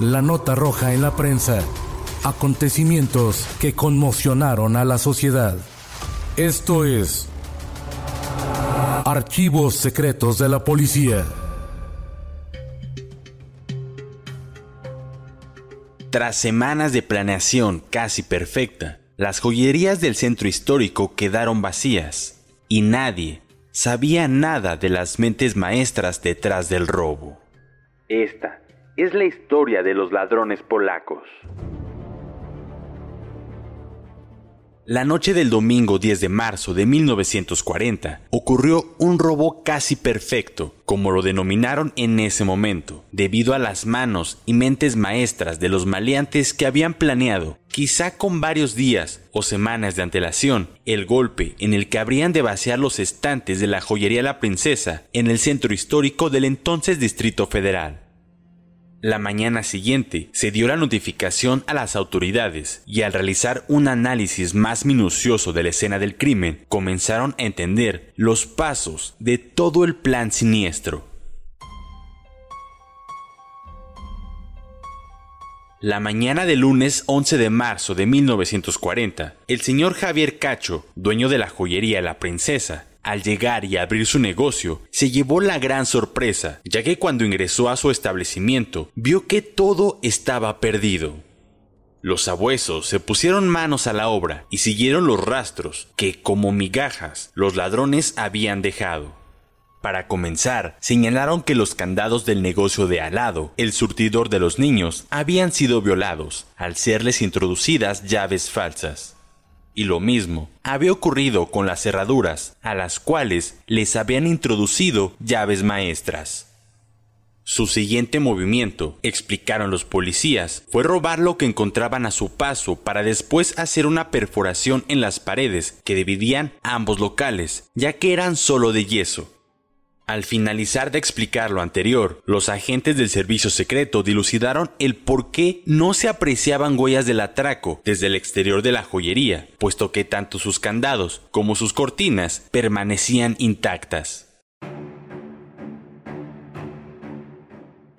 La nota roja en la prensa. Acontecimientos que conmocionaron a la sociedad. Esto es Archivos Secretos de la Policía. Tras semanas de planeación casi perfecta, las joyerías del centro histórico quedaron vacías y nadie sabía nada de las mentes maestras detrás del robo. Esta es la historia de los ladrones polacos. La noche del domingo 10 de marzo de 1940 ocurrió un robo casi perfecto, como lo denominaron en ese momento, debido a las manos y mentes maestras de los maleantes que habían planeado, quizá con varios días o semanas de antelación, el golpe en el que habrían de vaciar los estantes de la joyería La Princesa en el centro histórico del entonces Distrito Federal. La mañana siguiente se dio la notificación a las autoridades y al realizar un análisis más minucioso de la escena del crimen comenzaron a entender los pasos de todo el plan siniestro. La mañana del lunes 11 de marzo de 1940, el señor Javier Cacho, dueño de la joyería La Princesa, al llegar y abrir su negocio, se llevó la gran sorpresa, ya que cuando ingresó a su establecimiento, vio que todo estaba perdido. Los sabuesos se pusieron manos a la obra y siguieron los rastros que, como migajas, los ladrones habían dejado. Para comenzar, señalaron que los candados del negocio de alado, el surtidor de los niños, habían sido violados, al serles introducidas llaves falsas y lo mismo había ocurrido con las cerraduras, a las cuales les habían introducido llaves maestras. Su siguiente movimiento, explicaron los policías, fue robar lo que encontraban a su paso para después hacer una perforación en las paredes que dividían ambos locales, ya que eran solo de yeso. Al finalizar de explicar lo anterior, los agentes del servicio secreto dilucidaron el por qué no se apreciaban huellas del atraco desde el exterior de la joyería, puesto que tanto sus candados como sus cortinas permanecían intactas.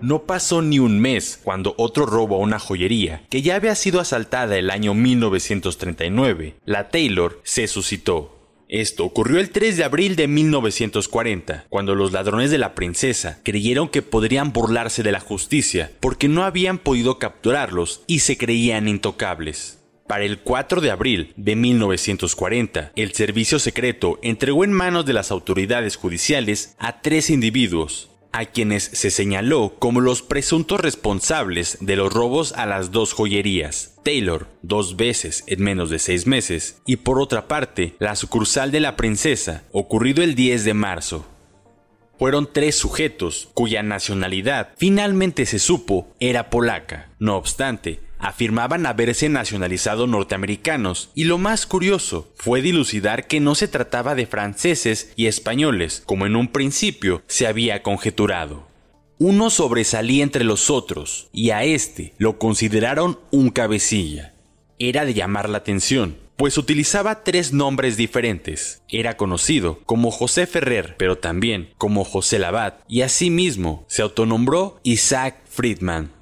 No pasó ni un mes cuando otro robo a una joyería, que ya había sido asaltada el año 1939, la Taylor, se suscitó. Esto ocurrió el 3 de abril de 1940, cuando los ladrones de la princesa creyeron que podrían burlarse de la justicia porque no habían podido capturarlos y se creían intocables. Para el 4 de abril de 1940, el servicio secreto entregó en manos de las autoridades judiciales a tres individuos, a quienes se señaló como los presuntos responsables de los robos a las dos joyerías. Taylor, dos veces en menos de seis meses, y por otra parte, la sucursal de la princesa, ocurrido el 10 de marzo. Fueron tres sujetos cuya nacionalidad finalmente se supo era polaca. No obstante, afirmaban haberse nacionalizado norteamericanos y lo más curioso fue dilucidar que no se trataba de franceses y españoles como en un principio se había conjeturado. Uno sobresalía entre los otros y a este lo consideraron un cabecilla. Era de llamar la atención, pues utilizaba tres nombres diferentes. Era conocido como José Ferrer, pero también como José Labat, y asimismo se autonombró Isaac Friedman.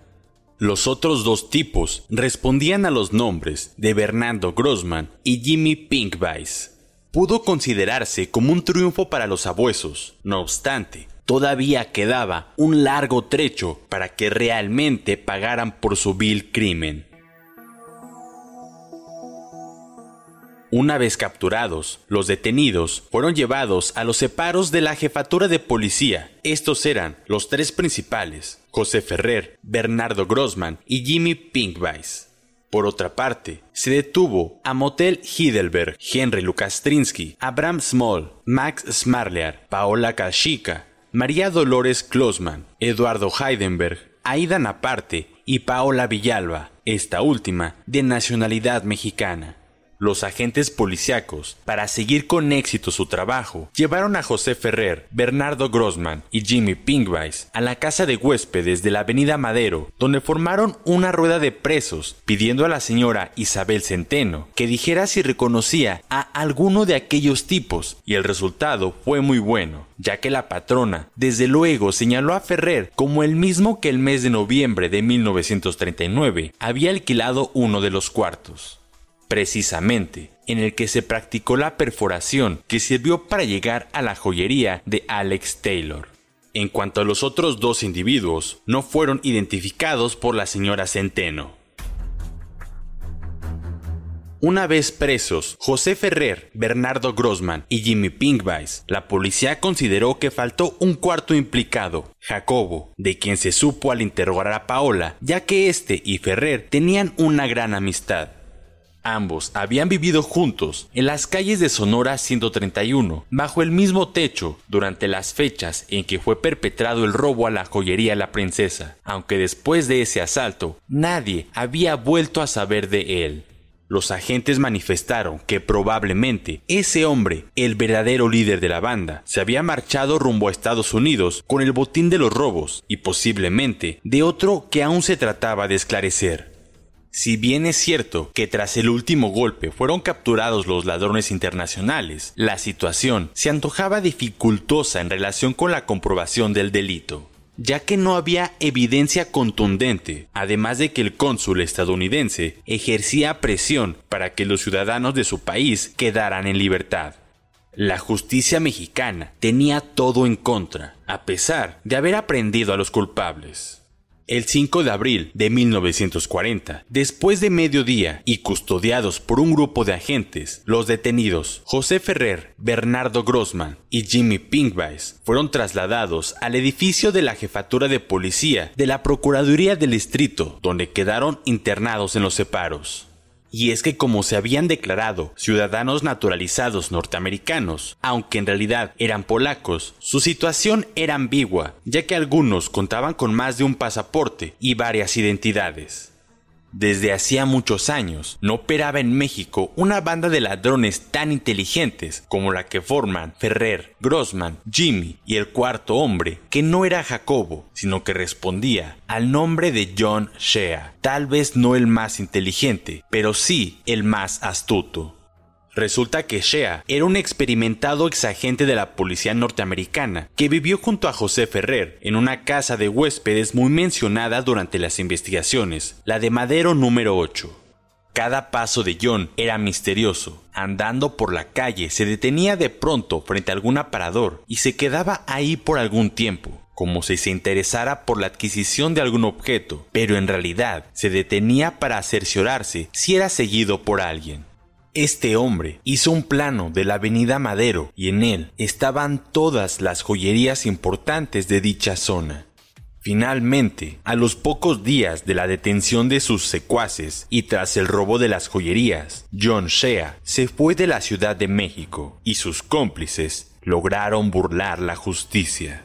Los otros dos tipos respondían a los nombres de Bernardo Grossman y Jimmy Pinkweiss. pudo considerarse como un triunfo para los sabuesos. No obstante, todavía quedaba un largo trecho para que realmente pagaran por su vil crimen. Una vez capturados, los detenidos fueron llevados a los separos de la jefatura de policía. Estos eran los tres principales, José Ferrer, Bernardo Grossman y Jimmy Pinkweiss. Por otra parte, se detuvo a Motel Heidelberg, Henry Lukastrinsky, Abraham Small, Max Smarlear, Paola Kashika, María Dolores Klosman, Eduardo Heidenberg, Aida Naparte y Paola Villalba, esta última de nacionalidad mexicana. Los agentes policíacos, para seguir con éxito su trabajo, llevaron a José Ferrer, Bernardo Grossman y Jimmy Pinkweiss a la casa de huéspedes de la avenida Madero, donde formaron una rueda de presos, pidiendo a la señora Isabel Centeno que dijera si reconocía a alguno de aquellos tipos, y el resultado fue muy bueno, ya que la patrona, desde luego, señaló a Ferrer como el mismo que el mes de noviembre de 1939 había alquilado uno de los cuartos precisamente en el que se practicó la perforación que sirvió para llegar a la joyería de Alex Taylor. En cuanto a los otros dos individuos, no fueron identificados por la señora Centeno. Una vez presos, José Ferrer, Bernardo Grossman y Jimmy Pinkweiss, la policía consideró que faltó un cuarto implicado, Jacobo, de quien se supo al interrogar a Paola, ya que este y Ferrer tenían una gran amistad. Ambos habían vivido juntos en las calles de Sonora 131, bajo el mismo techo, durante las fechas en que fue perpetrado el robo a la joyería La Princesa, aunque después de ese asalto nadie había vuelto a saber de él. Los agentes manifestaron que probablemente ese hombre, el verdadero líder de la banda, se había marchado rumbo a Estados Unidos con el botín de los robos y posiblemente de otro que aún se trataba de esclarecer. Si bien es cierto que tras el último golpe fueron capturados los ladrones internacionales, la situación se antojaba dificultosa en relación con la comprobación del delito, ya que no había evidencia contundente, además de que el cónsul estadounidense ejercía presión para que los ciudadanos de su país quedaran en libertad. La justicia mexicana tenía todo en contra, a pesar de haber aprendido a los culpables. El 5 de abril de 1940, después de mediodía y custodiados por un grupo de agentes, los detenidos José Ferrer, Bernardo Grossman y Jimmy Pinkweiss fueron trasladados al edificio de la jefatura de policía de la Procuraduría del Distrito, donde quedaron internados en los separos. Y es que como se habían declarado ciudadanos naturalizados norteamericanos, aunque en realidad eran polacos, su situación era ambigua, ya que algunos contaban con más de un pasaporte y varias identidades. Desde hacía muchos años no operaba en México una banda de ladrones tan inteligentes como la que forman Ferrer, Grossman, Jimmy y el cuarto hombre, que no era Jacobo, sino que respondía al nombre de John Shea, tal vez no el más inteligente, pero sí el más astuto. Resulta que Shea era un experimentado exagente de la policía norteamericana que vivió junto a José Ferrer en una casa de huéspedes muy mencionada durante las investigaciones, la de Madero número 8. Cada paso de John era misterioso. Andando por la calle se detenía de pronto frente a algún aparador y se quedaba ahí por algún tiempo, como si se interesara por la adquisición de algún objeto, pero en realidad se detenía para cerciorarse si era seguido por alguien. Este hombre hizo un plano de la avenida Madero y en él estaban todas las joyerías importantes de dicha zona. Finalmente, a los pocos días de la detención de sus secuaces y tras el robo de las joyerías, John Shea se fue de la Ciudad de México y sus cómplices lograron burlar la justicia.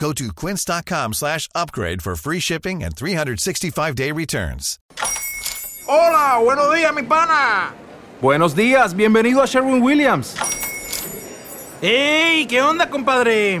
Go to quince.com slash upgrade for free shipping and 365-day returns. Hola, buenos días, mi pana. Buenos días, bienvenido a Sherwin Williams. ¡Ey! ¿Qué onda, compadre?